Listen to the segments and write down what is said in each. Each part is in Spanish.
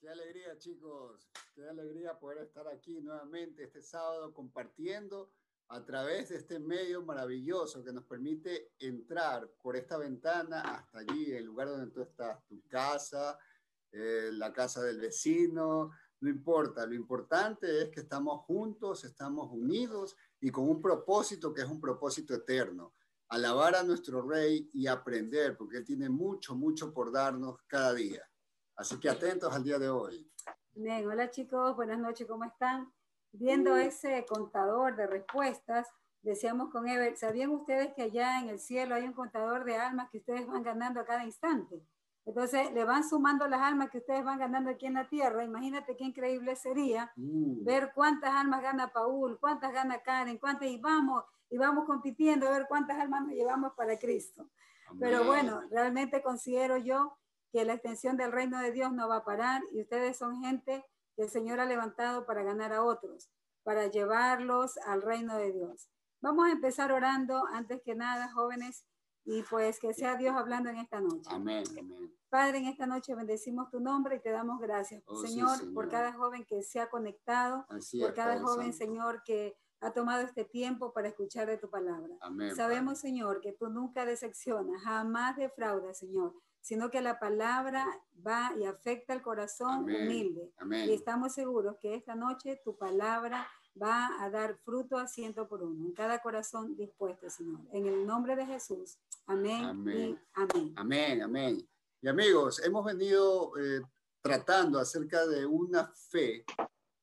Qué, alegría, chicos. Qué alegría poder estar aquí nuevamente este sábado compartiendo a través de este medio maravilloso que nos permite entrar por esta ventana hasta allí, el lugar donde tú estás, tu casa, eh, la casa del vecino, no importa. Lo importante es que estamos juntos, estamos unidos y con un propósito que es un propósito eterno. Alabar a nuestro rey y aprender, porque él tiene mucho, mucho por darnos cada día. Así que atentos al día de hoy. Bien, hola chicos, buenas noches, ¿cómo están? Viendo ese contador de respuestas, decíamos con Ever, ¿sabían ustedes que allá en el cielo hay un contador de almas que ustedes van ganando a cada instante? Entonces le van sumando las almas que ustedes van ganando aquí en la tierra. Imagínate qué increíble sería mm. ver cuántas almas gana Paul, cuántas gana Karen, cuántas y vamos, y vamos compitiendo a ver cuántas almas nos llevamos para Cristo. Pero bueno, realmente considero yo que la extensión del reino de Dios no va a parar y ustedes son gente que el Señor ha levantado para ganar a otros, para llevarlos al reino de Dios. Vamos a empezar orando antes que nada, jóvenes, y pues que sea Dios hablando en esta noche. Amén, Padre, en esta noche bendecimos tu nombre y te damos gracias, oh, señor, por cada joven que se ha conectado, por cada joven, Señor, que ha tomado este tiempo para escuchar de tu palabra. Sabemos, Señor, que tú nunca decepcionas, jamás defraudas, Señor sino que la palabra va y afecta al corazón humilde. Y estamos seguros que esta noche tu palabra va a dar fruto a ciento por uno, en cada corazón dispuesto, Señor. En el nombre de Jesús. Amén. Amén. amén. Amén, amén. Y amigos, hemos venido eh, tratando acerca de una fe,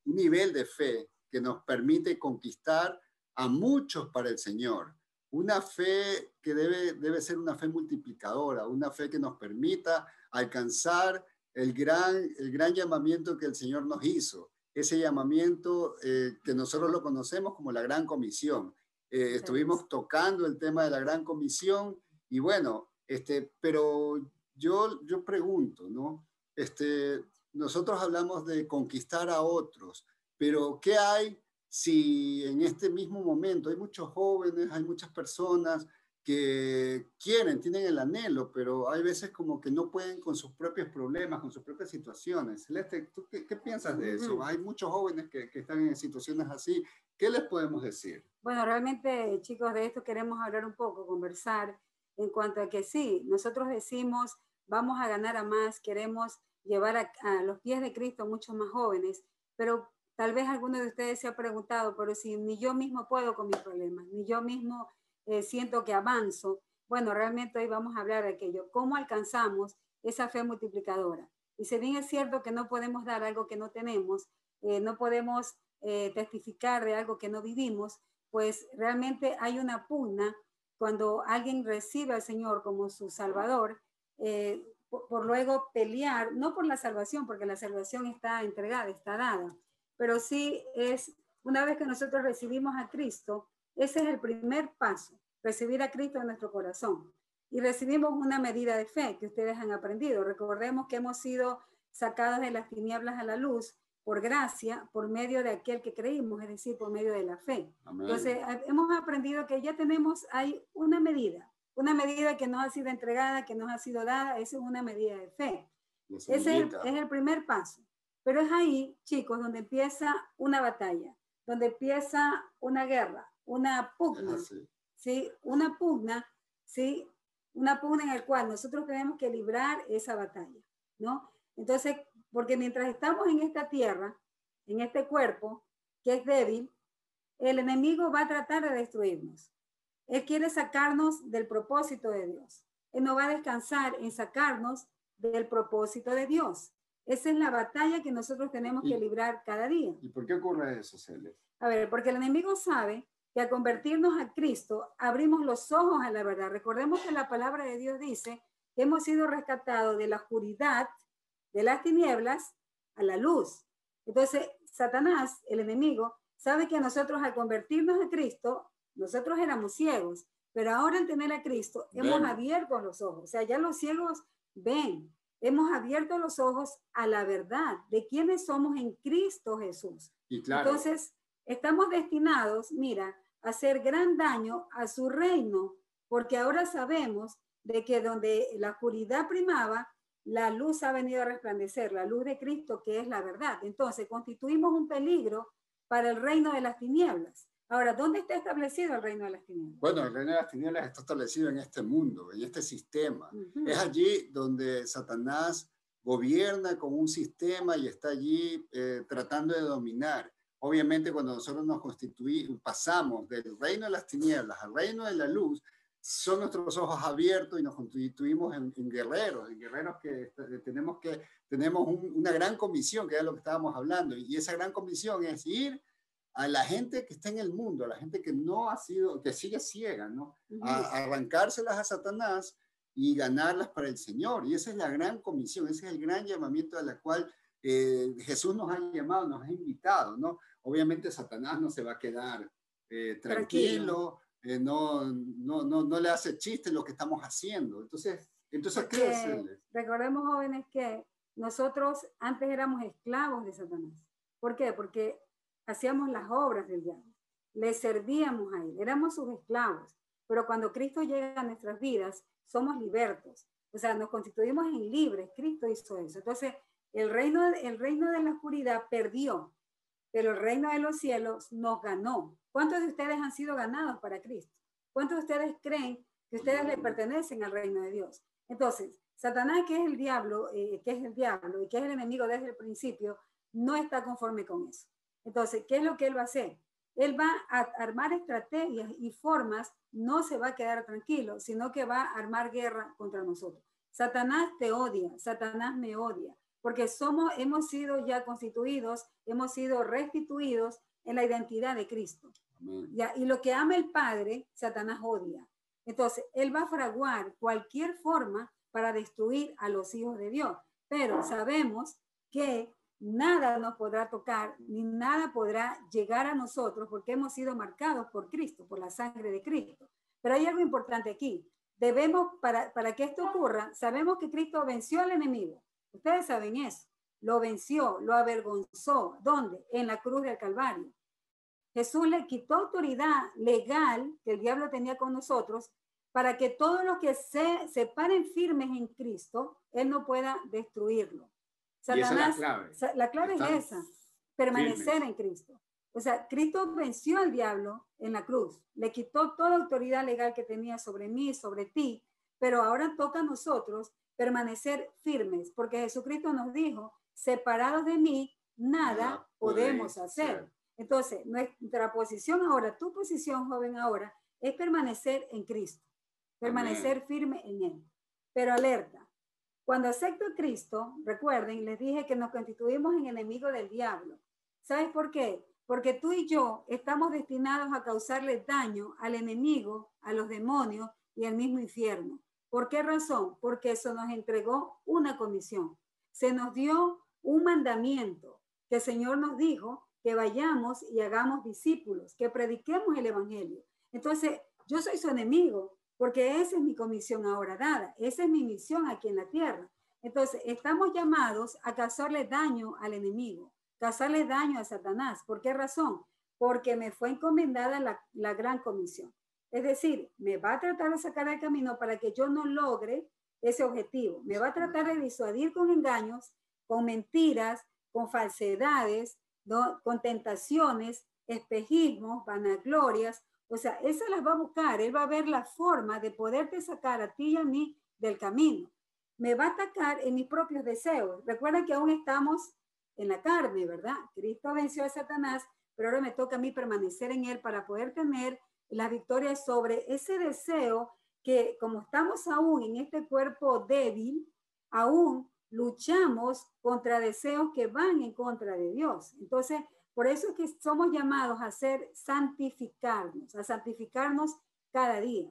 un nivel de fe que nos permite conquistar a muchos para el Señor una fe que debe, debe ser una fe multiplicadora, una fe que nos permita alcanzar el gran, el gran llamamiento que el Señor nos hizo, ese llamamiento eh, que nosotros lo conocemos como la Gran Comisión. Eh, estuvimos tocando el tema de la Gran Comisión y bueno, este, pero yo, yo pregunto, ¿no? Este, nosotros hablamos de conquistar a otros, pero ¿qué hay si en este mismo momento hay muchos jóvenes, hay muchas personas que quieren, tienen el anhelo, pero hay veces como que no pueden con sus propios problemas, con sus propias situaciones. Celeste, ¿tú qué, piensas de eso? Hay muchos jóvenes que, que, están en situaciones así. ¿Qué les podemos decir? Bueno, realmente, chicos, de esto queremos hablar un poco, conversar en cuanto a que sí, nosotros decimos, vamos a ganar a más, queremos llevar a, a los pies de Cristo muchos más jóvenes, pero Tal vez alguno de ustedes se ha preguntado, pero si ni yo mismo puedo con mis problemas, ni yo mismo eh, siento que avanzo, bueno, realmente hoy vamos a hablar de aquello, cómo alcanzamos esa fe multiplicadora. Y si bien es cierto que no podemos dar algo que no tenemos, eh, no podemos eh, testificar de algo que no vivimos, pues realmente hay una pugna cuando alguien recibe al Señor como su Salvador, por luego pelear, no por la salvación, porque la salvación está entregada, está dada, pero sí es, una vez que nosotros recibimos a Cristo, ese es el primer paso, recibir a Cristo en nuestro corazón. Y recibimos una medida de fe que ustedes han aprendido. Recordemos que hemos sido sacados de las tinieblas a la luz por gracia, por medio de aquel que creímos, es decir, por medio de la fe. Entonces, hemos aprendido que ya tenemos, hay una medida, una medida que nos ha sido entregada, que nos ha sido dada, esa es una medida de fe. Ese es es el primer paso. Pero es ahí, chicos, donde empieza una batalla, donde empieza una guerra, una pugna, sí. Una pugna, ¿sí? Una pugna en la cual nosotros tenemos que librar esa batalla, ¿no? Entonces, porque mientras estamos en esta tierra, en este cuerpo que es débil, el enemigo va a tratar de destruirnos. Él quiere sacarnos del propósito de Dios. Él no va a descansar en sacarnos del propósito de Dios. Esa es la batalla que nosotros tenemos que librar cada día. ¿Y por qué ocurre eso, Celia? A ver, porque el enemigo sabe que al convertirnos a Cristo abrimos los ojos a la verdad. Recordemos que la palabra de Dios dice que hemos sido rescatados de la oscuridad, de las tinieblas, a la luz. Entonces, Satanás, el enemigo, sabe que nosotros al convertirnos a Cristo, nosotros éramos ciegos, pero ahora al tener a Cristo, hemos abierto los ojos. O sea, ya los ciegos ven, hemos abierto los ojos a la verdad de quiénes somos en Cristo Jesús. Entonces, estamos destinados, mira, a hacer gran daño a su reino, porque ahora sabemos de que donde la oscuridad primaba, la luz ha venido a resplandecer, la luz de Cristo que es la verdad. Entonces, constituimos un peligro para el reino de las tinieblas. Ahora, ¿dónde está establecido el reino de las tinieblas? Bueno, el reino de las tinieblas está establecido en este mundo, en este sistema. Es allí donde Satanás gobierna con un sistema y está allí eh, tratando de dominar. Obviamente, cuando nosotros nos constituimos, pasamos del reino de las tinieblas al reino de la luz, son nuestros ojos abiertos y nos constituimos en, guerreros, en guerreros que este, tenemos que tenemos una gran comisión, que es lo que estábamos hablando, y esa gran comisión es ir a la gente que está en el mundo, a la gente que no ha sido, que sigue ciega, ¿no? A, arrancárselas a Satanás y ganarlas para el Señor. Y esa es la gran comisión, ese es el gran llamamiento a la cual eh, Jesús nos ha llamado, nos ha invitado, ¿no? Obviamente Satanás no se va a quedar eh, tranquilo, eh, no, no, no, no, le hace chiste lo que estamos haciendo. Entonces, entonces ¿qué Recordemos, jóvenes, que nosotros antes éramos esclavos de Satanás. ¿Por qué? Porque hacíamos las obras del diablo, le servíamos a él, éramos sus esclavos. Pero cuando Cristo llega a nuestras vidas, somos libertos. O sea, nos constituimos en libres. Cristo hizo eso. Entonces, el reino, el reino de la oscuridad perdió, pero el reino de los cielos nos ganó. ¿Cuántos de ustedes han sido ganados para Cristo? ¿Cuántos de ustedes creen que ustedes le pertenecen al reino de Dios? Entonces, Satanás, que es el diablo, eh, que es el diablo y que es el enemigo desde el principio, no está conforme con eso. Entonces, ¿qué es lo que él va a hacer? Él va a armar estrategias y formas, no se va a quedar tranquilo, sino que va a armar guerra contra nosotros. Satanás te odia, Satanás me odia, porque somos, hemos sido ya constituidos, hemos sido restituidos en la identidad de Cristo. ¿ya? Y lo que ama el Padre, Satanás odia. Entonces, Él va a fraguar cualquier forma para destruir a los hijos de Dios. Pero sabemos que nada nos podrá tocar, ni nada podrá llegar a nosotros porque hemos sido marcados por Cristo, por la sangre de Cristo. Pero hay algo importante aquí. Debemos, para, para que esto ocurra, sabemos que Cristo venció al enemigo. Ustedes saben eso lo venció, lo avergonzó. ¿Dónde? En la cruz del Calvario. Jesús le quitó autoridad legal que el diablo tenía con nosotros para que todos los que se separen firmes en Cristo, Él no pueda destruirlo. Satanás, la clave, la clave es esa, permanecer en Cristo. O sea, Cristo venció al diablo en la cruz, le quitó toda autoridad legal que tenía sobre mí, sobre ti, pero ahora toca a nosotros permanecer firmes, porque Jesucristo nos dijo, separados de mí, nada podemos hacer. Entonces, nuestra posición ahora, tu posición, joven, ahora, es permanecer en Cristo, permanecer firme en Él. Pero alerta, cuando acepto a Cristo, recuerden, les dije que nos constituimos en enemigo del diablo. ¿Sabes por qué? Porque tú y yo estamos destinados a causarle daño al enemigo, a los demonios y al mismo infierno. ¿Por qué razón? Porque eso nos entregó una comisión. Se nos dio un mandamiento que el Señor nos dijo que vayamos y hagamos discípulos, que prediquemos el Evangelio. Entonces, yo soy su enemigo, porque esa es mi comisión ahora dada, esa es mi misión aquí en la tierra. Entonces, estamos llamados a causarle daño al enemigo, causarle daño a Satanás. ¿Por qué razón? Porque me fue encomendada la, la gran comisión. Es decir, me va a tratar de sacar del camino para que yo no logre ese objetivo. Me va a tratar de disuadir con engaños con mentiras, con falsedades, con tentaciones, espejismos, vanaglorias. O sea, esas las va a buscar. Él va a ver la forma de poderte sacar a ti y a mí del camino. Me va a atacar en mis propios deseos. Recuerden que aún estamos en la carne, ¿verdad? Cristo venció a Satanás, pero ahora me toca a mí permanecer en él para poder tener la victoria sobre ese deseo que como estamos aún en este cuerpo débil, aún luchamos contra deseos que van en contra de Dios. Entonces, por eso es que somos llamados a ser santificarnos, a santificarnos cada día.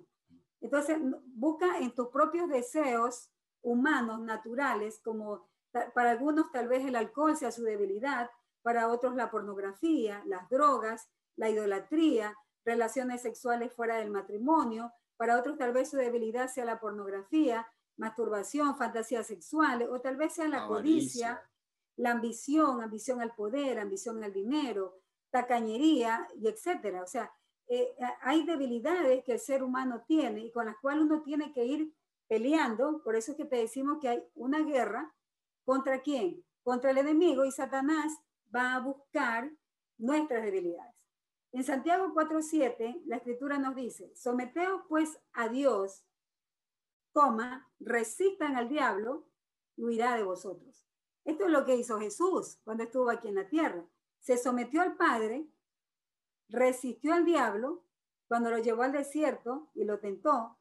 Entonces, busca en tus propios deseos humanos, naturales, como para algunos tal vez el alcohol sea su debilidad, para otros la pornografía, las drogas, la idolatría, relaciones sexuales fuera del matrimonio, para otros tal vez su debilidad sea la pornografía, masturbación, fantasías sexuales, o tal vez sea la codicia, la ambición, ambición al poder, ambición al dinero, tacañería, y etcétera. O sea, eh, hay debilidades que el ser humano tiene y con las cuales uno tiene que ir peleando, por eso es que te decimos que hay una guerra contra quién? Contra el enemigo y Satanás va a buscar nuestras debilidades. En Santiago 4:7 la escritura nos dice, someteos pues a Dios, coma, resistan al diablo y huirá de vosotros. Esto es lo que hizo Jesús cuando estuvo aquí en la tierra. Se sometió al Padre, resistió al diablo cuando lo llevó al desierto y lo tentó,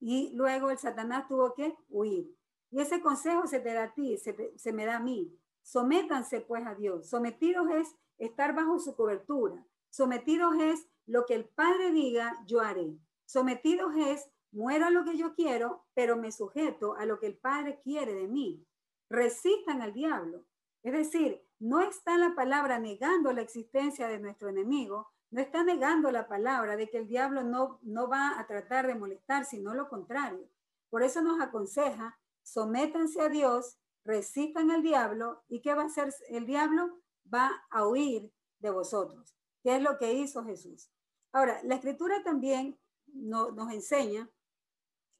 y luego el Satanás tuvo que huir. Y ese consejo se te da a ti, se, me da a mí. Sométanse pues a Dios. Sometidos es estar bajo su cobertura. Sometidos es lo que el Padre diga, yo haré. Sometidos es muero a lo que yo quiero, pero me sujeto a lo que el Padre quiere de mí. Resistan al diablo. Es decir, no está la palabra negando la existencia de nuestro enemigo, no está negando la palabra de que el diablo no, no va a tratar de molestar, sino lo contrario. Por eso nos aconseja, sométanse a Dios, resistan al diablo, ¿y qué va a hacer el diablo? Va a huir de vosotros, ¿Qué es lo que hizo Jesús. Ahora, la escritura también nos enseña,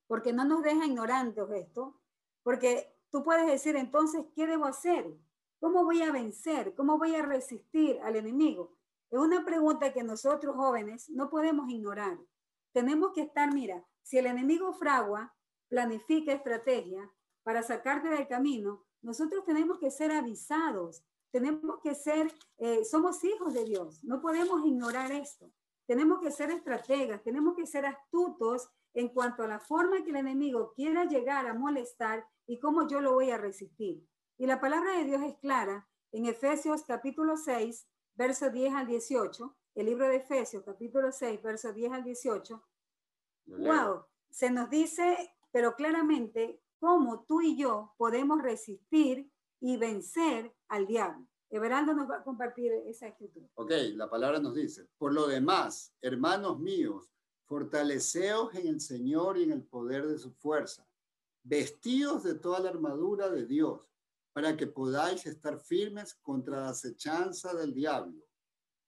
porque no nos deja ignorantes esto, porque tú puedes decir entonces, ¿qué debo hacer? ¿Cómo voy a vencer? ¿Cómo voy a resistir al enemigo? Es una pregunta que nosotros jóvenes no podemos ignorar. Tenemos que estar, mira, si el enemigo fragua, planifica estrategia para sacarte del camino, nosotros tenemos que ser avisados, tenemos que ser, eh, somos hijos de Dios, no podemos ignorar esto. Tenemos que ser estrategas, tenemos que ser astutos en cuanto a la forma que el enemigo quiera llegar a molestar y cómo yo lo voy a resistir. Y la palabra de Dios es clara en Efesios capítulo 6, verso 10 al 18, el libro de Efesios, capítulo 6, verso 10 al 18. Wow, se nos dice, pero claramente, cómo tú y yo podemos resistir y vencer al diablo. Everaldo nos va a compartir esa escritura. Ok, la palabra nos dice, por lo demás, hermanos míos, fortaleceos en el Señor y en el poder de su fuerza, vestidos de toda la armadura de Dios para que podáis estar firmes contra la acechanza del diablo.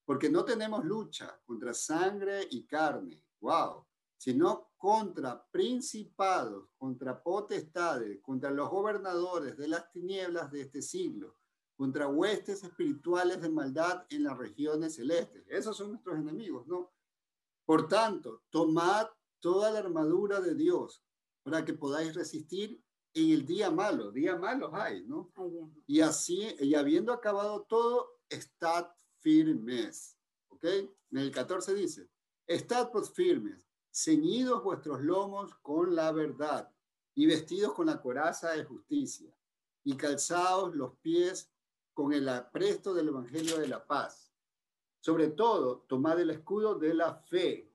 Porque no tenemos lucha contra sangre y carne, wow, sino contra principados, contra potestades, contra los gobernadores de las tinieblas de este siglo, contra huestes espirituales de maldad en las regiones celestes. Esos son nuestros enemigos, ¿no? Por tanto, tomad toda la armadura de Dios para que podáis resistir en el día malo, día malos hay, ¿no? y así, y habiendo acabado todo, estad firmes. ¿Ok? En el 14 dice, estad pues firmes, ceñidos vuestros lomos con la verdad y vestidos con la coraza de justicia y calzados los pies con el apresto del Evangelio de la paz. Sobre todo, tomad el escudo de la fe,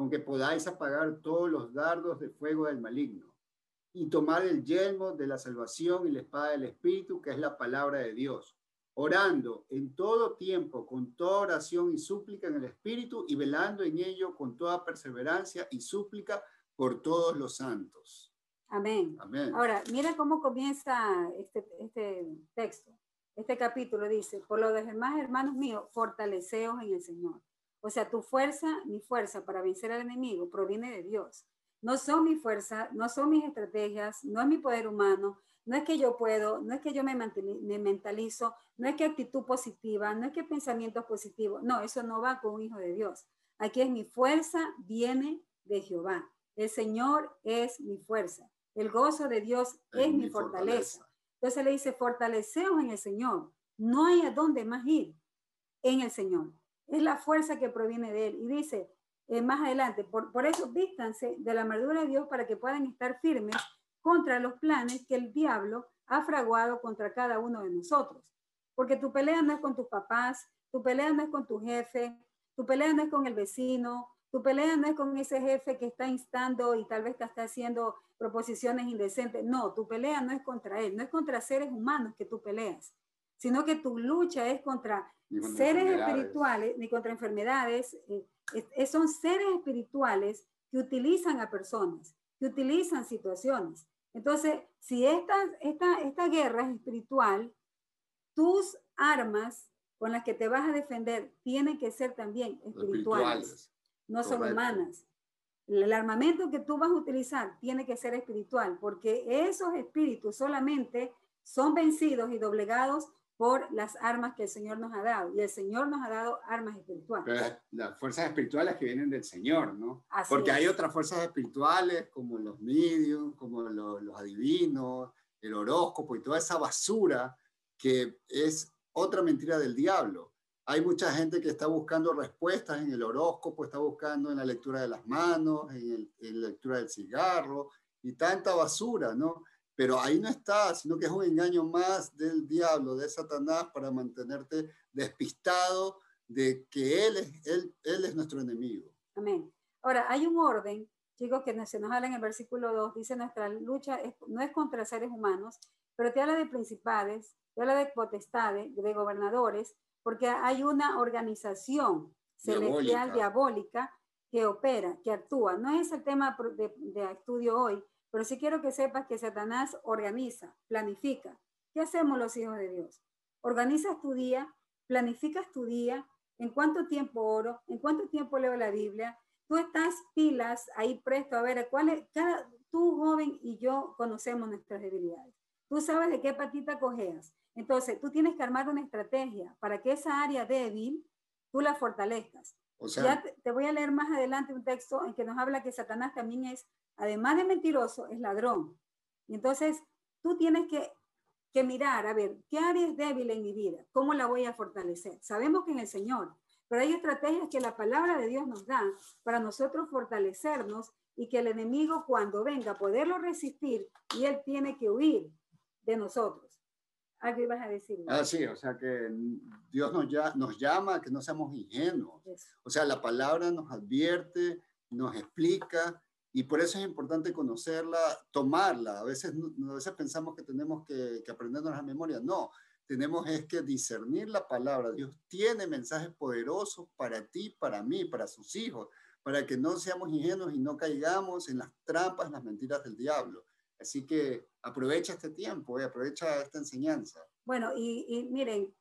con que podáis apagar todos los dardos de fuego del maligno y tomar el yelmo de la salvación y la espada del Espíritu, que es la palabra de Dios, orando en todo tiempo con toda oración y súplica en el Espíritu y velando en ello con toda perseverancia y súplica por todos los santos. Amén. Amén. Ahora, mira cómo comienza este, este texto. Este capítulo dice, por lo demás, hermanos míos, fortaleceos en el Señor. O sea, tu fuerza, mi fuerza para vencer al enemigo proviene de Dios. No son mi fuerza, no son mis estrategias, no es mi poder humano, no es que yo puedo, no es que yo me, me mentalizo, no es que actitud positiva, no es que pensamientos positivos. No, eso no va con un hijo de Dios. Aquí es mi fuerza, viene de Jehová. El Señor es mi fuerza. El gozo de Dios es, mi fortaleza. Entonces le dice, fortaleceos en el Señor. No hay a dónde más ir en el Señor. Es la fuerza que proviene de Él. Y dice, eh, más adelante. Por, por eso vístanse de la armadura de Dios para que puedan estar firmes contra los planes que el diablo ha fraguado contra cada uno de nosotros. Porque tu pelea no es con tus papás, tu pelea no es con tu jefe, tu pelea no es con el vecino, tu pelea no es con ese jefe que está instando y tal vez te está haciendo proposiciones indecentes. No, tu pelea no es contra él, no es contra seres humanos que tú peleas, sino que tu lucha es contra seres espirituales, ni contra enfermedades, eh, son seres espirituales que utilizan a personas, que utilizan situaciones. Entonces, si esta, esta, esta guerra es espiritual, tus armas con las que te vas a defender tienen que ser también espirituales, no son humanas. el armamento que tú vas a utilizar tiene que ser espiritual, porque esos espíritus solamente son vencidos y doblegados por las armas que el Señor nos ha dado. Y el Señor nos ha dado armas espirituales. las fuerzas espirituales que vienen del Señor, ¿no? Porque hay otras fuerzas espirituales como los medios, como los, los adivinos, el horóscopo y toda esa basura que es otra mentira del diablo. Hay mucha gente que está buscando respuestas en el horóscopo, está buscando en la lectura de las manos, en, en la lectura del cigarro y tanta basura, ¿no? Pero ahí no está, sino que es un engaño más del diablo, de Satanás, para mantenerte despistado de que él es, él, él es nuestro enemigo. Amén. Ahora, hay un orden, chicos, que se nos habla en el versículo 2, dice nuestra lucha no es contra seres humanos, pero te habla de principales, te habla de potestades, de gobernadores, porque hay una organización celestial diabólica, que opera, que actúa. No es el tema de, de estudio hoy, pero sí quiero que sepas que Satanás organiza, planifica. ¿Qué hacemos los hijos de Dios? Organizas tu día, planificas tu día, en cuánto tiempo oro, en cuánto tiempo leo la Biblia. Tú estás pilas ahí presto a ver cuál es, cada, tú joven y yo conocemos nuestras debilidades. Tú sabes de qué patita cojeas. Entonces, tú tienes que armar una estrategia para que esa área débil tú la fortalezcas. O sea, ya te, te, voy a leer más adelante un texto en que nos habla que Satanás también es además de mentiroso, es ladrón. Y entonces tú tienes que, que mirar, a ver, ¿qué área es débil en mi vida? ¿Cómo la voy a fortalecer? Sabemos que en el Señor, pero hay estrategias que la palabra de Dios nos da para nosotros fortalecernos y que el enemigo cuando venga poderlo resistir y él tiene que huir de nosotros. Algo ibas a decir. Ah, sí, o sea que Dios nos, ya, nos llama a que no seamos ingenuos. O sea, la palabra nos advierte, nos explica y por eso es importante conocerla, tomarla. A veces, a veces pensamos que tenemos que, que aprendernos la memoria. No, tenemos es que discernir la palabra. Dios tiene mensajes poderosos para ti, para mí, para sus hijos, para que no seamos ingenuos y no caigamos en las trampas, las mentiras del diablo. Así que aprovecha este tiempo, eh, aprovecha esta enseñanza. Bueno, y, y, miren,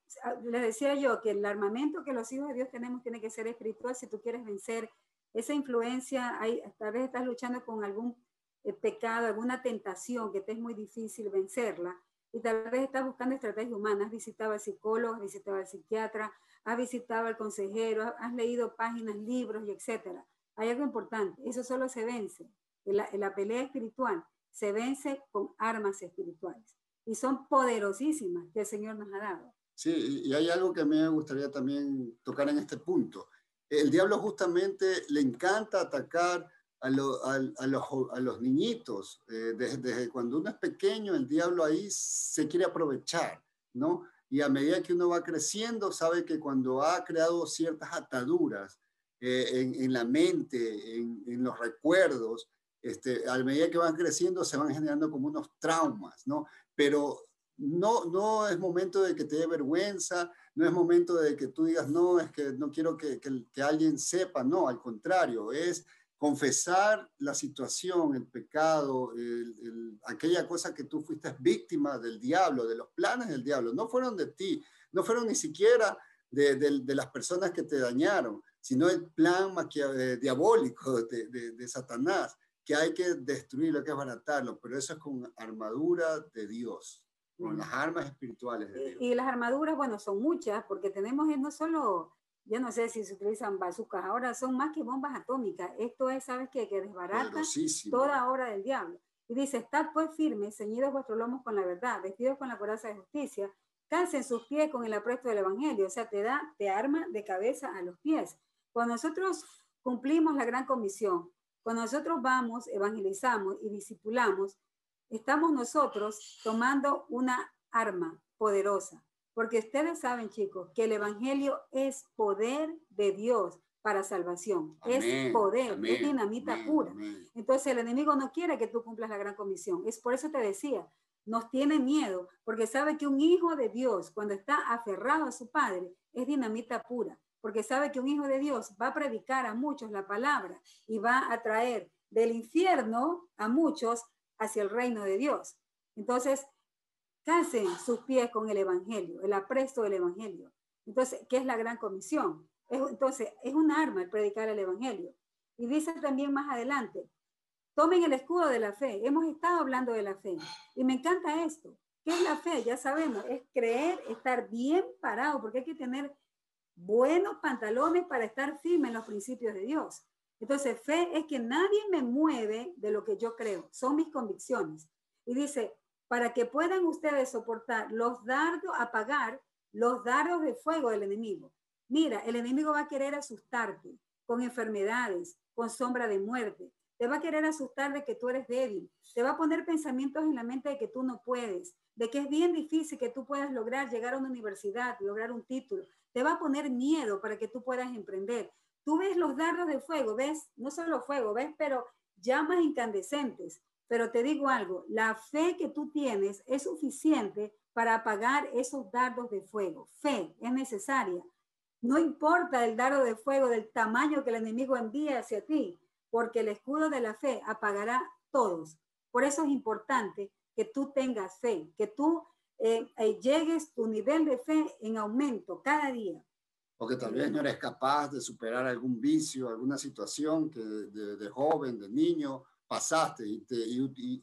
les decía yo que el armamento que los hijos de Dios tenemos tiene que ser espiritual si tú quieres vencer esa influencia, hay, tal vez estás luchando con algún eh, pecado, alguna tentación que te es muy difícil vencerla y tal vez estás buscando estrategias humanas, has visitado al psicólogo, has visitado al psiquiatra, has visitado al consejero, has leído páginas, libros y etcétera. Hay algo importante, eso solo se vence. En la, la pelea espiritual se vence con armas espirituales y son poderosísimas que el Señor nos ha dado. Sí, y hay algo que a mí me gustaría también tocar en este punto el diablo justamente le encanta atacar a, los, niñitos. Eh, desde, cuando uno es pequeño, el diablo ahí se quiere aprovechar, ¿no? Y a medida que uno va creciendo, sabe que cuando ha creado ciertas ataduras eh, en, la mente, en, en los recuerdos, este, a medida que van creciendo se van generando como unos traumas, ¿no? Pero no, no es momento de que te dé vergüenza, no es momento de que tú digas, no, es que no quiero que, que, alguien sepa, no, al contrario, es confesar la situación, el pecado, aquella cosa que tú fuiste víctima del diablo, de los planes del diablo, no fueron de ti, no fueron ni siquiera de, las personas que te dañaron, sino el plan eh, diabólico de, de, Satanás, que hay que destruirlo, que es baratarlo, pero eso es con armadura de Dios con las armas espirituales de Dios. Y, las armaduras, bueno, son muchas, porque tenemos no solo, yo no sé si se utilizan bazucas, ahora son más que bombas atómicas. Esto es, ¿sabes qué? Que desbarata toda obra del diablo. Y dice, estad pues firmes, ceñidos vuestros lomos con la verdad, vestidos con la coraza de justicia, calcen sus pies con el apresto del evangelio, o sea, te da, te arma de cabeza a los pies. Cuando nosotros cumplimos la gran comisión, cuando nosotros vamos, evangelizamos y discipulamos, estamos nosotros tomando una arma poderosa, porque ustedes saben, chicos, que el Evangelio es poder de Dios para salvación. es poder, es dinamita pura. Entonces el enemigo no quiere que tú cumplas la gran comisión. Es por eso te decía, nos tiene miedo, porque sabe que un hijo de Dios, cuando está aferrado a su padre, es dinamita pura, porque sabe que un hijo de Dios va a predicar a muchos la palabra y va a traer del infierno a muchos hacia el reino de Dios. Entonces, casen sus pies con el Evangelio, el apresto del Evangelio. Entonces, ¿qué es la gran comisión? entonces, es un arma el predicar el Evangelio. Y dice también más adelante, tomen el escudo de la fe. Hemos estado hablando de la fe. Y me encanta esto. ¿Qué es la fe? Ya sabemos, es creer, estar bien parado, porque hay que tener buenos pantalones para estar firme en los principios de Dios. Entonces, fe es que nadie me mueve de lo que yo creo, son mis convicciones. Y dice, para que puedan ustedes soportar los dardos, apagar los dardos de fuego del enemigo. Mira, el enemigo va a querer asustarte con enfermedades, con sombra de muerte. Te va a querer asustar de que tú eres débil. Te va a poner pensamientos en la mente de que tú no puedes, de que es bien difícil que tú puedas lograr llegar a una universidad, lograr un título. Te va a poner miedo para que tú puedas emprender. Tú ves los dardos de fuego, ves, no solo fuego, ves, pero llamas incandescentes. Pero te digo algo, la fe que tú tienes es suficiente para apagar esos dardos de fuego. Fe es necesaria. No importa el dardo de fuego del tamaño que el enemigo envíe hacia ti, porque el escudo de la fe apagará todos. Por eso es importante que tú tengas fe, que tú eh, eh, llegues tu nivel de fe en aumento cada día. Porque tal vez no eres capaz de superar algún vicio, alguna situación que de, joven, de niño, pasaste y,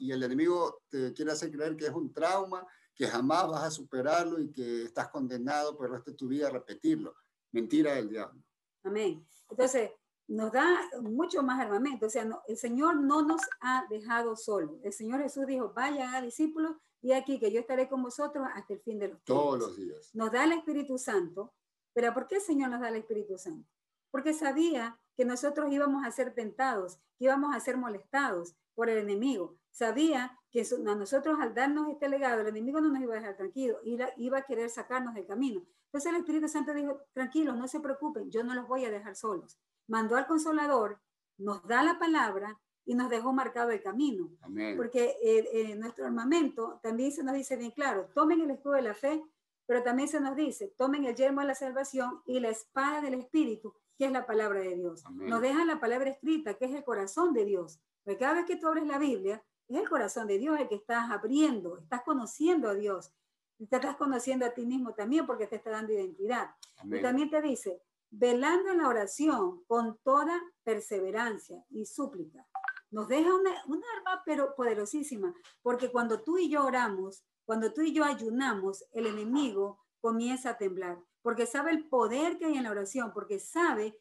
y, el enemigo te quiere hacer creer que es un trauma, que jamás vas a superarlo y que estás condenado por el resto de tu vida a repetirlo. Mentira del diablo. Amén. Entonces, nos da mucho más armamento. O sea, el Señor no nos ha dejado solo. El Señor Jesús dijo, vaya a discípulos y aquí que yo estaré con vosotros hasta el fin de los tiempos. Todos los días. Nos da el Espíritu Santo. Pero ¿por qué el Señor nos da el Espíritu Santo? Porque sabía que nosotros íbamos a ser tentados, que íbamos a ser molestados por el enemigo. Sabía que a nosotros al darnos este legado, el enemigo no nos iba a dejar tranquilos, iba a querer sacarnos del camino. Entonces el Espíritu Santo dijo, tranquilos, no se preocupen, yo no los voy a dejar solos mandó al consolador, nos da la palabra y nos dejó marcado el camino. Porque eh, eh, nuestro armamento también se nos dice bien claro, tomen el escudo de la fe, pero también se nos dice, tomen el yermo de la salvación y la espada del Espíritu, que es la palabra de Dios. Nos deja la palabra escrita, que es el corazón de Dios. Porque cada vez que tú abres la Biblia, es el corazón de Dios el que estás abriendo, estás conociendo a Dios. Te estás conociendo a ti mismo también porque te está dando identidad. Y también te dice, velando en la oración con toda perseverancia y súplica. Nos deja una, arma pero poderosísima, porque cuando tú y yo oramos, cuando tú y yo ayunamos, el enemigo comienza a temblar, porque sabe el poder que hay en la oración, porque sabe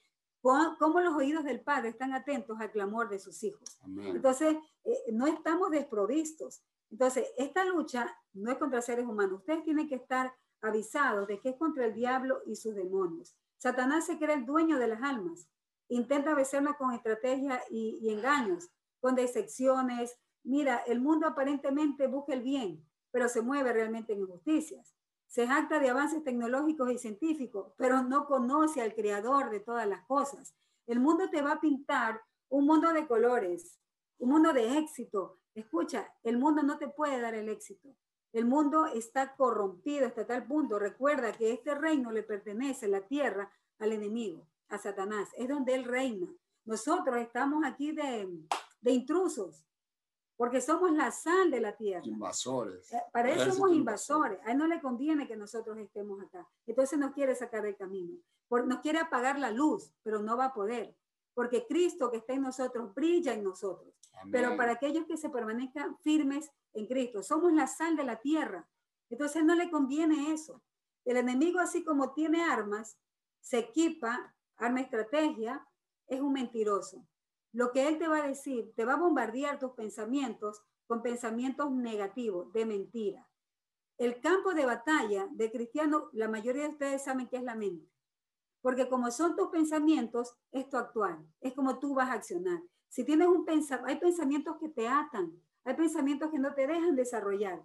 cómo, los oídos del Padre están atentos al clamor de sus hijos. Entonces, eh, no estamos desprovistos. Entonces, esta lucha no es contra seres humanos. Ustedes tienen que estar avisados de que es contra el diablo y sus demonios. Satanás se cree el dueño de las almas. Intenta vencernos con estrategias y, engaños, con decepciones. Mira, el mundo aparentemente busca el bien, pero se mueve realmente en injusticias. Se jacta de avances tecnológicos y científicos, pero no conoce al creador de todas las cosas. El mundo te va a pintar un mundo de colores, un mundo de éxito. Escucha, el mundo no te puede dar el éxito. El mundo está corrompido hasta tal punto. Recuerda que este reino le pertenece, la tierra, al enemigo, a Satanás. Es donde él reina. Nosotros estamos aquí de, intrusos, porque somos la sal de la tierra. Invasores. Eh, para eso somos invasores. A él no le conviene que nosotros estemos acá. Entonces nos quiere sacar del camino. Nos quiere apagar la luz, pero no va a poder. Porque Cristo que está en nosotros brilla en nosotros. Pero para aquellos que se permanezcan firmes en Cristo, somos la sal de la tierra. Entonces no le conviene eso. El enemigo, así como tiene armas, se equipa, arma estrategia, es un mentiroso. Lo que él te va a decir, te va a bombardear tus pensamientos con pensamientos negativos, de mentira. El campo de batalla de cristiano, la mayoría de ustedes saben que es la mente. Porque como son tus pensamientos, es tu actual, es como tú vas a accionar. Si tienes un pensamiento, hay pensamientos que te atan, hay pensamientos que no te dejan desarrollar.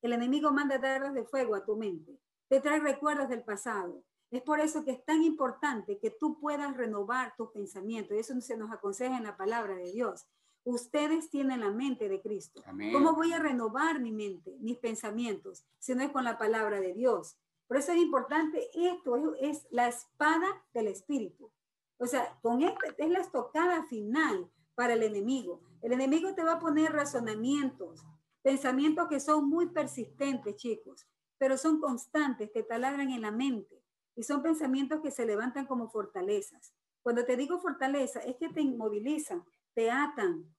El enemigo manda dardos de fuego a tu mente, te trae recuerdos del pasado. Es por eso que es tan importante que tú puedas renovar tus pensamientos. Y eso se nos aconseja en la palabra de Dios. Ustedes tienen la mente de Cristo. ¿Cómo voy a renovar mi mente, mis pensamientos, si no es con la palabra de Dios? Por eso es importante esto, es, es la espada del Espíritu. O sea, con esta es la estocada final para el enemigo. El enemigo te va a poner razonamientos, pensamientos que son muy persistentes, chicos, pero son constantes, te taladran en la mente y son pensamientos que se levantan como fortalezas. Cuando te digo fortaleza, es que te inmovilizan, te atan,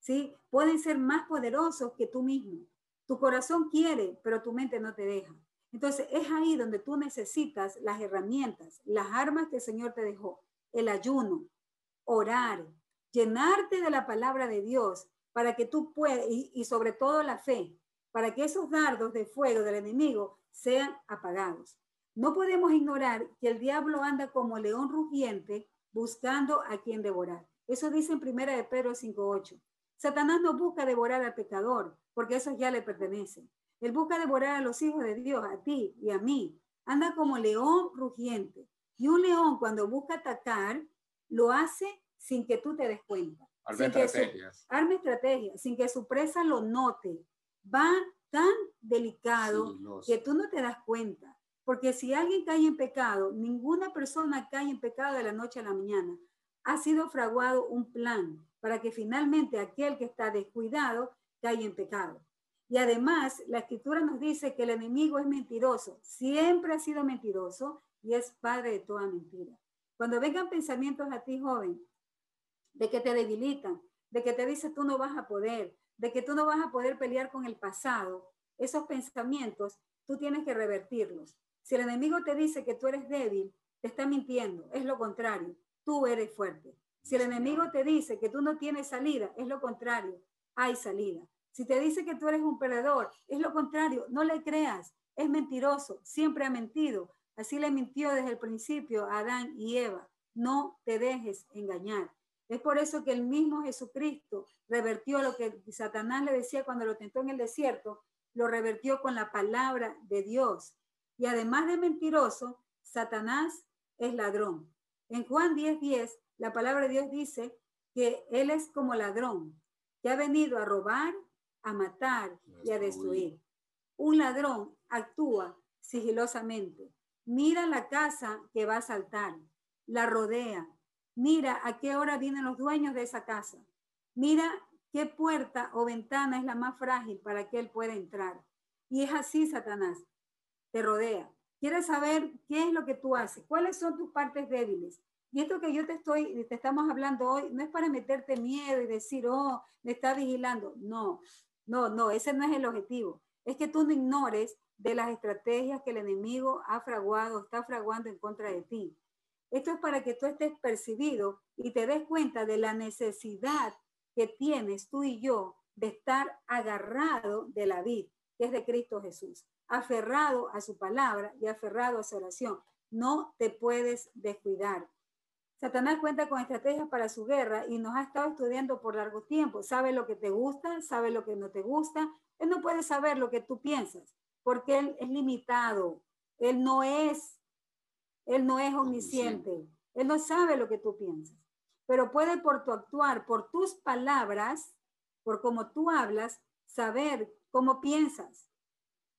¿sí? Pueden ser más poderosos que tú mismo. Tu corazón quiere, pero tu mente no te deja. Entonces es ahí donde tú necesitas las herramientas, las armas que el Señor te dejó, el ayuno, orar, llenarte de la palabra de Dios para que tú puedas, y, sobre todo la fe, para que esos dardos de fuego del enemigo sean apagados. No podemos ignorar que el diablo anda como león rugiente buscando a quien devorar. Eso dice en primera de Pedro 5.8. Satanás no busca devorar al pecador, porque eso ya le pertenece. Él busca devorar a los hijos de Dios, a ti y a mí. Anda como león rugiente. Y un león cuando busca atacar, lo hace sin que tú te des cuenta. Arme estrategias. arme estrategias, sin que su presa lo note. Va tan delicado que tú no te das cuenta. Porque si alguien cae en pecado, ninguna persona cae en pecado de la noche a la mañana. Ha sido fraguado un plan para que finalmente aquel que está descuidado caiga en pecado. Y además, la escritura nos dice que el enemigo es mentiroso, siempre ha sido mentiroso y es padre de toda mentira. Cuando vengan pensamientos a ti, joven, de que te debilitan, de que te dice tú no vas a poder, de que tú no vas a poder pelear con el pasado, esos pensamientos tú tienes que revertirlos. Si el enemigo te dice que tú eres débil, te está mintiendo, es lo contrario, tú eres fuerte. Si el enemigo te dice que tú no tienes salida, es lo contrario, hay salida. Si te dice que tú eres un perdedor, es lo contrario, no le creas, es mentiroso, siempre ha mentido. Así le mintió desde el principio a Adán y Eva. No te dejes engañar. Es por eso que el mismo Jesucristo revertió lo que Satanás le decía cuando lo tentó en el desierto, lo revertió con la palabra de Dios. Y además de mentiroso, Satanás es ladrón. En Juan 10:10 10, la palabra de Dios dice que Él es como ladrón, que ha venido a robar, a matar y a destruir. Un ladrón actúa sigilosamente. Mira la casa que va a saltar, la rodea. Mira a qué hora vienen los dueños de esa casa. Mira qué puerta o ventana es la más frágil para que él pueda entrar. Y es así, Satanás, te rodea. Quieres saber qué es lo que tú haces, cuáles son tus partes débiles, y esto que yo te estoy, te estamos hablando hoy, no es para meterte miedo y decir, oh, me está vigilando. No, no, no, ese no es el objetivo. Es que tú no ignores de las estrategias que el enemigo ha fraguado, está fraguando en contra de ti. Esto es para que tú estés percibido y te des cuenta de la necesidad que tienes tú y yo de estar agarrado de la vida, que es de Cristo Jesús, aferrado a su palabra y aferrado a su oración. No te puedes descuidar. Satanás cuenta con estrategias para su guerra y nos ha estado estudiando por largo tiempo. Sabe lo que te gusta, sabe lo que no te gusta. Él no puede saber lo que tú piensas porque él es limitado. Él no es, él no es omnisciente. Él no sabe lo que tú piensas. Pero puede por tu actuar, por tus palabras, por cómo tú hablas, saber cómo piensas.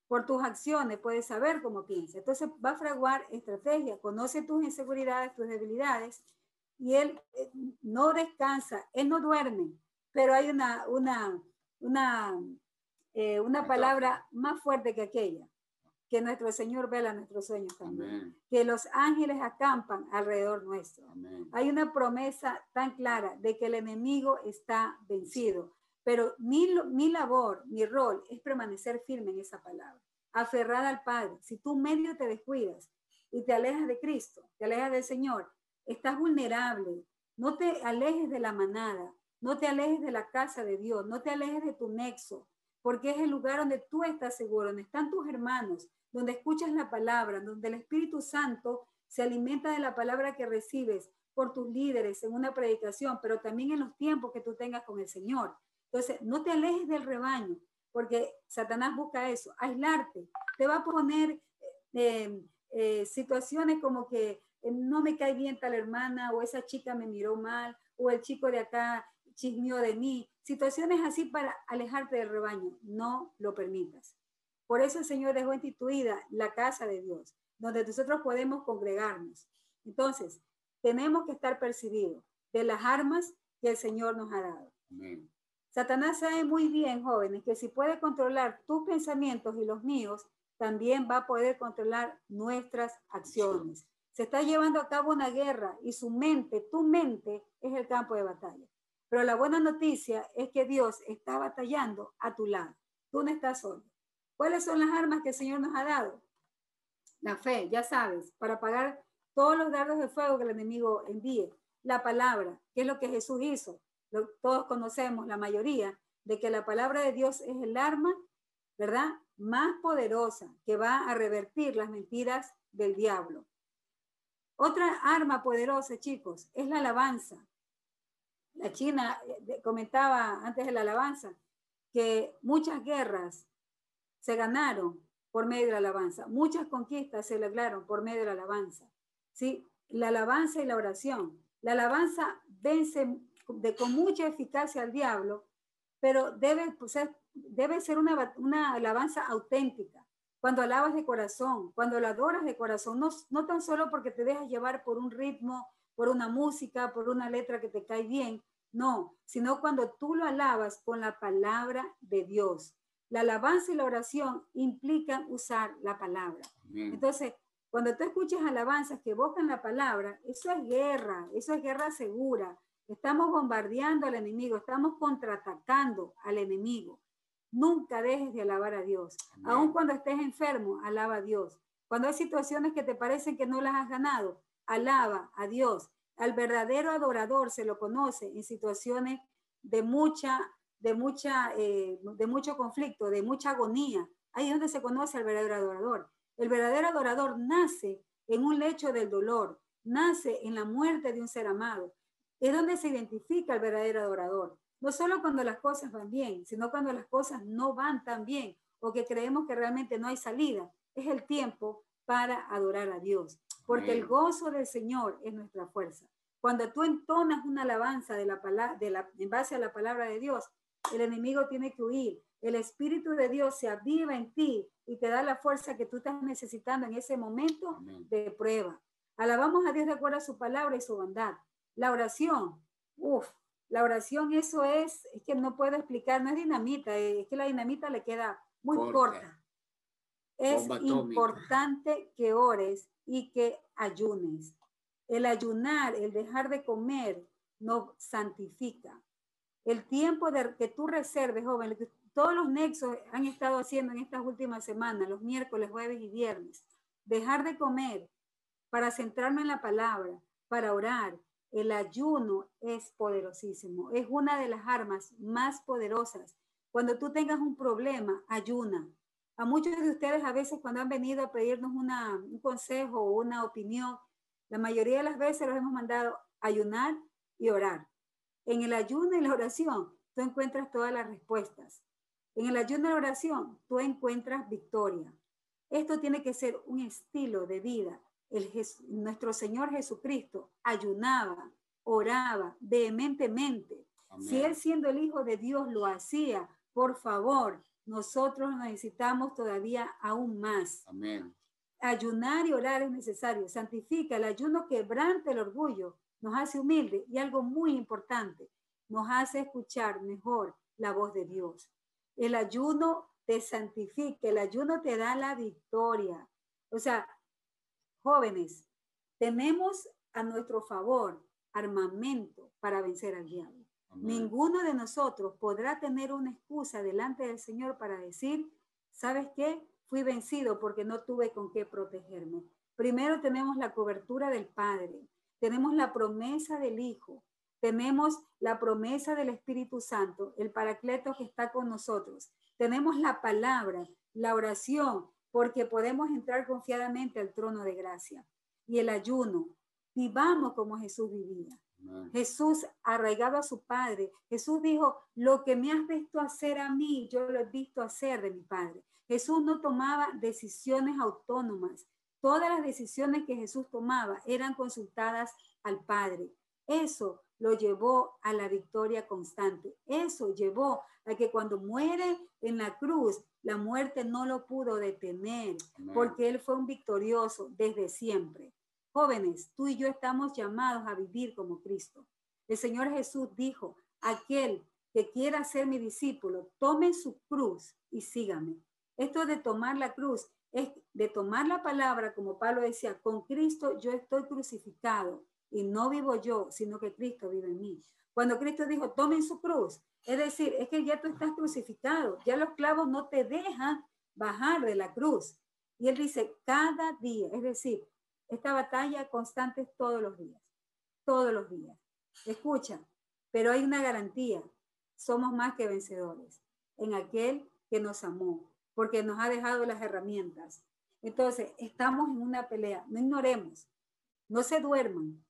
Por tus acciones puedes saber cómo piensas. Entonces va a fraguar estrategia, conoce tus inseguridades, tus debilidades, y él eh, no descansa, él no duerme, pero hay una, una, una, eh, una palabra más fuerte que aquella, que nuestro Señor vela nuestros sueños también, que los ángeles acampan alrededor nuestro. Hay una promesa tan clara de que el enemigo está vencido. Pero mi, mi labor, mi rol es permanecer firme en esa palabra, aferrada al Padre. Si tú medio te descuidas y te alejas de Cristo, te alejas del Señor, estás vulnerable. No te alejes de la manada, no te alejes de la casa de Dios, no te alejes de tu nexo, porque es el lugar donde tú estás seguro, donde están tus hermanos, donde escuchas la palabra, donde el Espíritu Santo se alimenta de la palabra que recibes por tus líderes en una predicación, pero también en los tiempos que tú tengas con el Señor. Entonces, no te alejes del rebaño, porque Satanás busca eso, aislarte. Te va a poner eh, eh, situaciones como que eh, no me cae bien tal hermana, o esa chica me miró mal, o el chico de acá chismeó de mí. Situaciones así para alejarte del rebaño. No lo permitas. Por eso el Señor dejó instituida la casa de Dios, donde nosotros podemos congregarnos. Entonces, tenemos que estar percibidos de las armas que el Señor nos ha dado. Amén. Satanás sabe muy bien, jóvenes, que si puede controlar tus pensamientos y los míos, también va a poder controlar nuestras acciones. Se está llevando a cabo una guerra y su mente, tu mente, es el campo de batalla. Pero la buena noticia es que Dios está batallando a tu lado. Tú no estás solo. ¿Cuáles son las armas que el Señor nos ha dado? La fe, ya sabes, para pagar todos los dardos de fuego que el enemigo envíe. La palabra, que es lo que Jesús hizo. Todos conocemos, la mayoría, de que la palabra de Dios es el arma, ¿verdad? Más poderosa que va a revertir las mentiras del diablo. Otra arma poderosa, chicos, es la alabanza. La China eh, comentaba antes de la alabanza que muchas guerras se ganaron por medio de la alabanza, muchas conquistas se lograron por medio de la alabanza. ¿sí? La alabanza y la oración. La alabanza vence de, con mucha eficacia al diablo, pero debe pues, ser, debe ser una, una alabanza auténtica. Cuando alabas de corazón, cuando la adoras de corazón, no, no tan solo porque te dejas llevar por un ritmo, por una música, por una letra que te cae bien, no, sino cuando tú lo alabas con la palabra de Dios. La alabanza y la oración implican usar la palabra. Entonces, cuando tú escuchas alabanzas que evocan la palabra, eso es guerra, eso es guerra segura. Estamos bombardeando al enemigo, estamos contraatacando al enemigo. Nunca dejes de alabar a Dios. Aun cuando estés enfermo, alaba a Dios. Cuando hay situaciones que te parecen que no las has ganado, alaba a Dios. Al verdadero adorador se lo conoce en situaciones de mucha, de mucha, eh, de mucho conflicto, de mucha agonía. Ahí es donde se conoce al verdadero adorador. El verdadero adorador nace en un lecho del dolor, nace en la muerte de un ser amado. Es donde se identifica el verdadero adorador. No solo cuando las cosas van bien, sino cuando las cosas no van tan bien o que creemos que realmente no hay salida. Es el tiempo para adorar a Dios porque el gozo del Señor es nuestra fuerza. Cuando tú entonas una alabanza de la, de la, en base a la palabra de Dios, el enemigo tiene que huir. El Espíritu de Dios se aviva en ti y te da la fuerza que tú estás necesitando en ese momento de prueba. Alabamos a Dios de acuerdo a su palabra y su bondad. La oración, uff, la oración eso es, es que no puedo explicar, no es dinamita, es que la dinamita le queda muy corta. Es importante que ores y que ayunes. El ayunar, el dejar de comer, no santifica. El tiempo de, que tú reserves, joven, todos los nexos han estado haciendo en estas últimas semanas, los miércoles, jueves y viernes, dejar de comer para centrarme en la palabra, para orar. El ayuno es poderosísimo, es una de las armas más poderosas. Cuando tú tengas un problema, ayuna, a muchos de ustedes a veces cuando han venido a pedirnos un consejo o una opinión, la mayoría de las veces los hemos mandado ayunar y orar. En el ayuno y la oración, tú encuentras todas las respuestas. En el ayuno y la oración, tú encuentras victoria. Esto tiene que ser un estilo de vida. El, nuestro Señor Jesucristo ayunaba, oraba vehementemente. Si Él siendo el Hijo de Dios lo hacía, por favor, nosotros necesitamos todavía aún más. Amén. Ayunar y orar es necesario. Santifica. El ayuno quebrante el orgullo. Nos hace humilde y algo muy importante, nos hace escuchar mejor la voz de Dios. El ayuno te santifica, el ayuno te da la victoria. O sea, jóvenes, tenemos a nuestro favor armamento para vencer al diablo. Ninguno de nosotros podrá tener una excusa delante del Señor para decir, ¿sabes qué? Fui vencido porque no tuve con qué protegerme. Primero tenemos la cobertura del Padre, tenemos la promesa del Hijo, tenemos la promesa del Espíritu Santo, el Paracleto que está con nosotros. Tenemos la palabra, la oración, porque podemos entrar confiadamente al trono de gracia. Y el ayuno, vivamos como Jesús vivía. Jesús arraigado a su Padre. Jesús dijo, lo que me has visto hacer a mí, yo lo he visto hacer de mi Padre. Jesús no tomaba decisiones autónomas. Todas las decisiones que Jesús tomaba eran consultadas al Padre. Eso lo llevó a la victoria constante. Eso llevó a que cuando muere en la cruz, la muerte no lo pudo detener, porque Él fue un victorioso desde siempre. Jóvenes, tú y yo estamos llamados a vivir como Cristo. El Señor Jesús dijo, aquel que quiera ser mi discípulo, tome su cruz y sígame. Esto de tomar la cruz es de tomar la palabra, como Pablo decía, con Cristo yo estoy crucificado y no vivo yo, sino que Cristo vive en mí. Cuando Cristo dijo, tomen su cruz, es decir, es que ya tú estás crucificado, ya los clavos no te dejan bajar de la cruz. Y él dice, cada día, es decir, esta batalla constante todos los días, todos los días. Escucha, pero hay una garantía, somos más que vencedores en aquel que nos amó, porque nos ha dejado las herramientas. Entonces, estamos en una pelea, no ignoremos, no se duerman,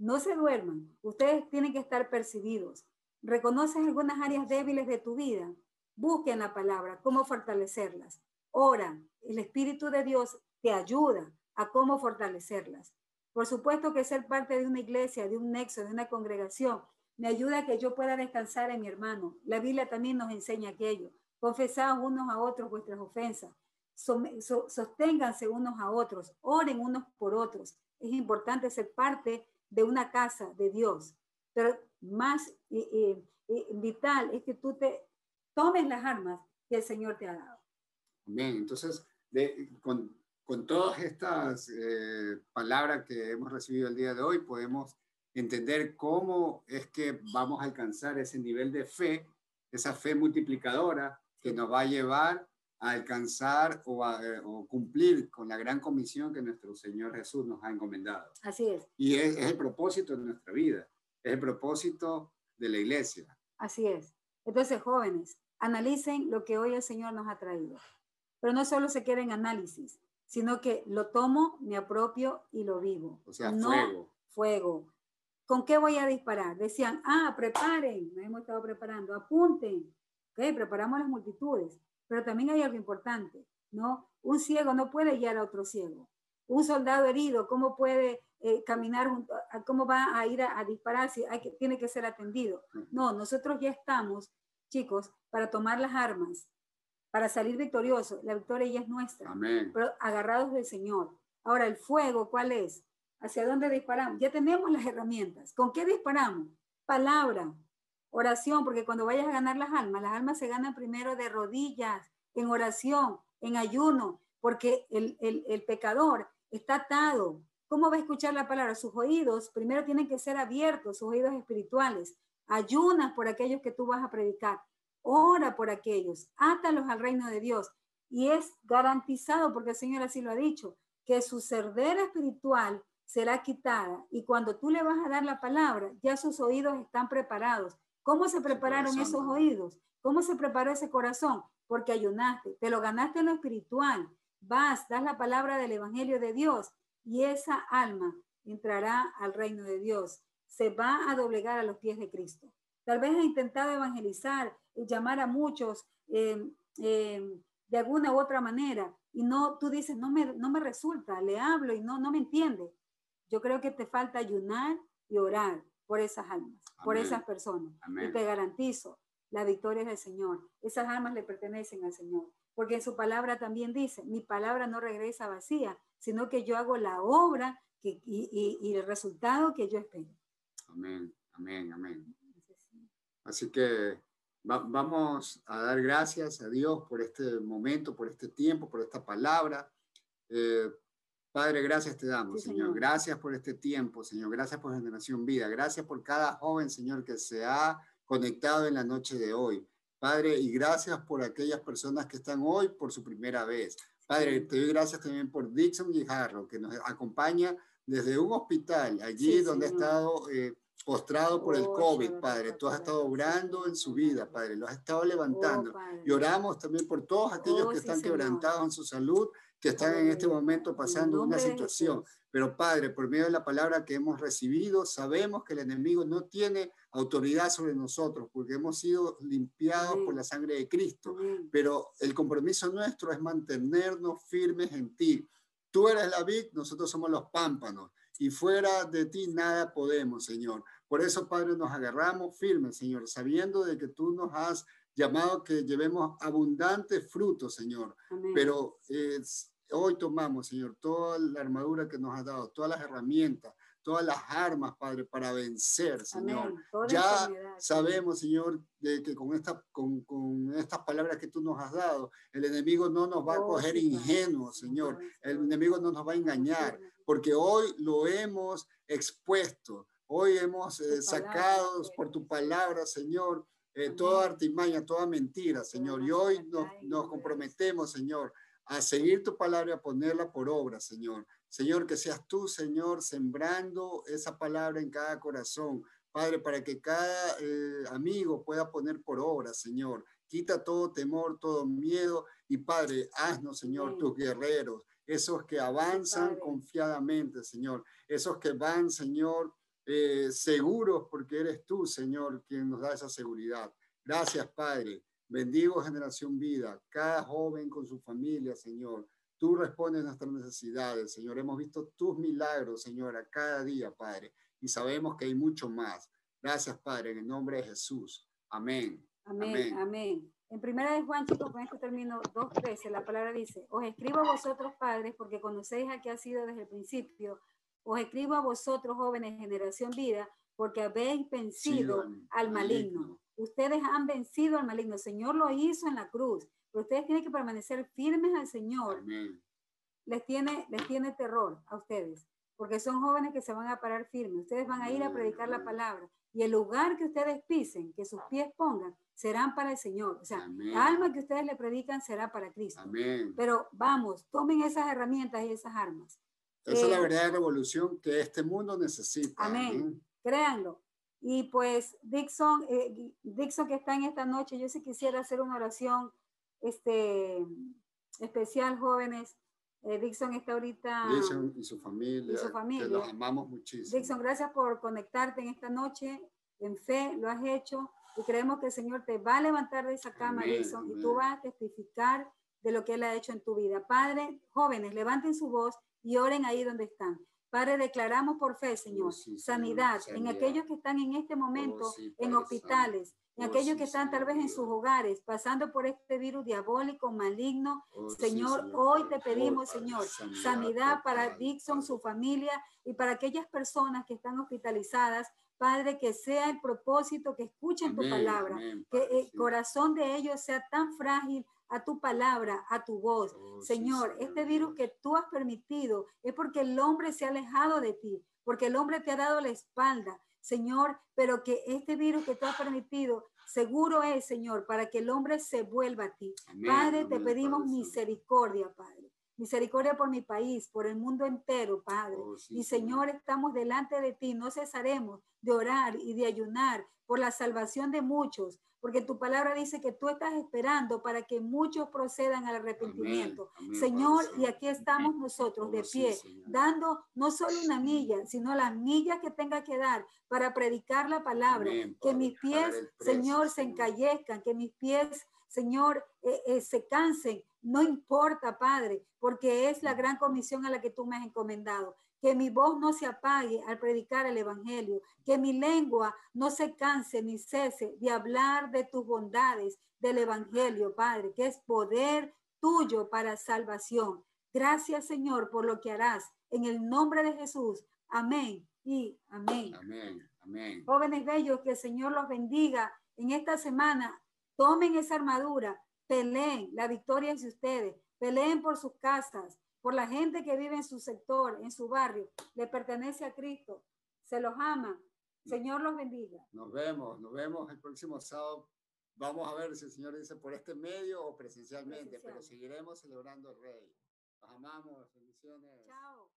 no se duerman. Ustedes tienen que estar percibidos. ¿Reconoces algunas áreas débiles de tu vida? Busquen la palabra, cómo fortalecerlas. Ora, el Espíritu de Dios te ayuda a cómo fortalecerlas. Por supuesto que ser parte de una iglesia, de un nexo, de una congregación, me ayuda a que yo pueda descansar en mi hermano. La Biblia también nos enseña aquello. Confesaos unos a otros vuestras ofensas. Sosténganse unos a otros. Oren unos por otros. Es importante ser parte de una casa de Dios. Pero más vital es que tú te tomes las armas que el Señor te ha dado. Bien, entonces, con, con, todas estas eh, palabras que hemos recibido el día de hoy, podemos entender cómo es que vamos a alcanzar ese nivel de fe, esa fe multiplicadora que nos va a llevar a alcanzar o, a, o cumplir con la gran comisión que nuestro Señor Jesús nos ha encomendado. Así es. Y es, es el propósito de nuestra vida, es el propósito de la iglesia. Así es. Entonces, jóvenes, analicen lo que hoy el Señor nos ha traído. Pero no solo se queda en análisis, sino que lo tomo, me apropio y lo vivo. O sea, fuego. Fuego. ¿Con qué voy a disparar? Decían, ah, preparen, nos hemos estado preparando, apunten. Ok, preparamos las multitudes. Pero también hay algo importante, ¿no? Un ciego no puede guiar a otro ciego. Un soldado herido, ¿cómo puede eh, caminar, cómo va a ir a, disparar si hay que, tiene que ser atendido? No, nosotros ya estamos, chicos, para tomar las armas, para salir victorioso. La victoria ya es nuestra, Amén. pero agarrados del Señor. Ahora, el fuego, ¿cuál es? ¿Hacia dónde disparamos? Ya tenemos las herramientas. ¿Con qué disparamos? Palabra, Oración, porque cuando vayas a ganar las almas, las almas se ganan primero de rodillas, en oración, en ayuno, porque el, el, pecador está atado. ¿Cómo va a escuchar la palabra? Sus oídos primero tienen que ser abiertos, sus oídos espirituales. Ayunas por aquellos que tú vas a predicar. Ora por aquellos. Átalos al reino de Dios. Y es garantizado, porque el Señor así lo ha dicho, que su cerdera espiritual será quitada. Y cuando tú le vas a dar la palabra, ya sus oídos están preparados ¿Cómo se prepararon esos oídos? ¿Cómo se preparó ese corazón? Porque ayunaste, te lo ganaste en lo espiritual. Vas, das la palabra del Evangelio de Dios y esa alma entrará al reino de Dios. Se va a doblegar a los pies de Cristo. Tal vez ha intentado evangelizar y llamar a muchos eh, eh, de alguna u otra manera y no, tú dices, no me, no me resulta, le hablo y no, no me entiende. Yo creo que te falta ayunar y orar por esas almas, por esas personas. Y te garantizo, la victoria es del Señor. Esas almas le pertenecen al Señor. Porque en su palabra también dice, mi palabra no regresa vacía, sino que yo hago la obra que, y, el resultado que yo espero. Amén, amén, amén. Así que vamos a dar gracias a Dios por este momento, por este tiempo, por esta palabra. Eh, Padre, gracias te damos, señor. Gracias por este tiempo, Señor. Gracias por Generación Vida. Gracias por cada joven, Señor, que se ha conectado en la noche de hoy. Padre, y gracias por aquellas personas que están hoy por su primera vez. Padre, te doy gracias también por Dixon Guijarro, que nos acompaña desde un hospital, allí donde ha estado eh, postrado por el oh, COVID, Padre. Tú has estado obrando en su vida, Padre. Lo has estado levantando. Oh, y oramos también por todos aquellos oh, que están quebrantados en su salud que están en este momento pasando una situación. Pero Padre, por medio de la palabra que hemos recibido, sabemos que el enemigo no tiene autoridad sobre nosotros porque hemos sido limpiados por la sangre de Cristo. Pero el compromiso nuestro es mantenernos firmes en ti. Tú eres la vid, nosotros somos los pámpanos y fuera de ti nada podemos, Señor. Por eso, Padre, nos agarramos firmes, Señor, sabiendo de que tú nos has llamado que llevemos abundantes frutos, Señor. Pero es, Hoy tomamos, Señor, toda la armadura que nos has dado, todas las herramientas, todas las armas, Padre, para vencer, Señor. Ya sabemos, Señor, de que con, esta, con, con, estas palabras que tú nos has dado, el enemigo no nos va a oh, coger ingenuos, Señor. El enemigo no nos va a engañar, porque hoy lo hemos expuesto, hoy hemos eh, sacado por tu palabra, Señor, eh, toda artimaña, toda mentira, Señor. Y hoy nos, nos comprometemos, Señor, a seguir tu palabra y a ponerla por obra, Señor. Señor, que seas tú, Señor, sembrando esa palabra en cada corazón. Padre, para que cada eh, amigo pueda poner por obra, Señor. Quita todo temor, todo miedo y Padre, haznos, Señor, tus guerreros, esos que avanzan confiadamente, Señor, esos que van, Señor, eh, seguros porque eres tú, Señor, quien nos da esa seguridad. Gracias, Padre. Bendigo generación vida, cada joven con su familia, Señor. Tú respondes nuestras necesidades, Señor. Hemos visto tus milagros, Señor, a cada día, Padre. Y sabemos que hay mucho más. Gracias, Padre, en el nombre de Jesús. Amén. Amén, amén. En primera de Juan, chicos, con esto termino 2.13, la palabra dice, os escribo a vosotros, padres, porque conocéis a que ha sido desde el principio os escribo a vosotros, jóvenes, generación vida, porque habéis vencido al maligno. Ustedes han vencido al maligno. El Señor lo hizo en la cruz. Pero ustedes tienen que permanecer firmes al Señor. Les tiene, les tiene terror a ustedes, porque son jóvenes que se van a parar firmes. Ustedes van a ir a predicar la palabra. Y el lugar que ustedes pisen, que sus pies pongan, serán para el Señor. O sea, la alma que ustedes le predican será para Cristo. Pero vamos, tomen esas herramientas y esas armas. Esa es la eh, verdadera revolución que este mundo necesita. Amén. Créanlo. Y pues Dixon, eh, Dixon que está en esta noche, yo sí quisiera hacer una oración este, especial, jóvenes. Eh, Dixon está ahorita. Dixon y su familia. Y su familia. los amamos muchísimo. Dixon, gracias por conectarte en esta noche. En fe lo has hecho y creemos que el Señor te va a levantar de esa cama, Dixon, y tú vas a testificar de lo que Él ha hecho en tu vida. Padre, jóvenes, levanten su voz y oren ahí donde están. Padre, declaramos por fe, Señor, oh, sanidad, en aquellos que están en este momento oh, en hospitales, en oh, aquellos que están tal vez en sus hogares, pasando por este virus diabólico, maligno. Señor, hoy te pedimos, Señor, sanidad para Dixon, su familia y para aquellas personas que están hospitalizadas. Padre, que sea el propósito, que escuchen tu palabra, que el corazón de ellos sea tan frágil a tu palabra, a tu voz. Oh, Señor, este virus que tú has permitido es porque el hombre se ha alejado de ti, porque el hombre te ha dado la espalda. Señor, pero que este virus que tú has permitido seguro es, Señor, para que el hombre se vuelva a ti. Padre, te pedimos misericordia, Padre. Misericordia por mi país, por el mundo entero, Padre. Oh, y Señor, estamos delante de ti. No cesaremos de orar y de ayunar por la salvación de muchos, porque tu palabra dice que tú estás esperando para que muchos procedan al arrepentimiento. Señor, y aquí estamos nosotros oh, de pie, dando no solo una milla, sino las millas que tenga que dar para predicar la palabra. que mis pies, Señor, se encallezcan, que mis pies, Señor, eh, eh, se cansen. No importa, Padre, porque es la gran comisión a la que tú me has encomendado que mi voz no se apague al predicar el Evangelio, que mi lengua no se canse ni cese de hablar de tus bondades del Evangelio, Padre, que es poder tuyo para salvación. Gracias, Señor, por lo que harás. En el nombre de Jesús. Amén y amén. Amén. Amén. Jóvenes bellos, que el Señor los bendiga en esta semana. Tomen esa armadura, peleen, la victoria es de ustedes, peleen por sus casas, por la gente que vive en su sector, en su barrio, le pertenece a Cristo, se los ama. Señor los bendiga. Nos vemos, nos vemos el próximo sábado. Vamos a ver si el Señor dice por este medio o presencialmente, pero seguiremos celebrando el Rey. Los amamos, bendiciones. Chao.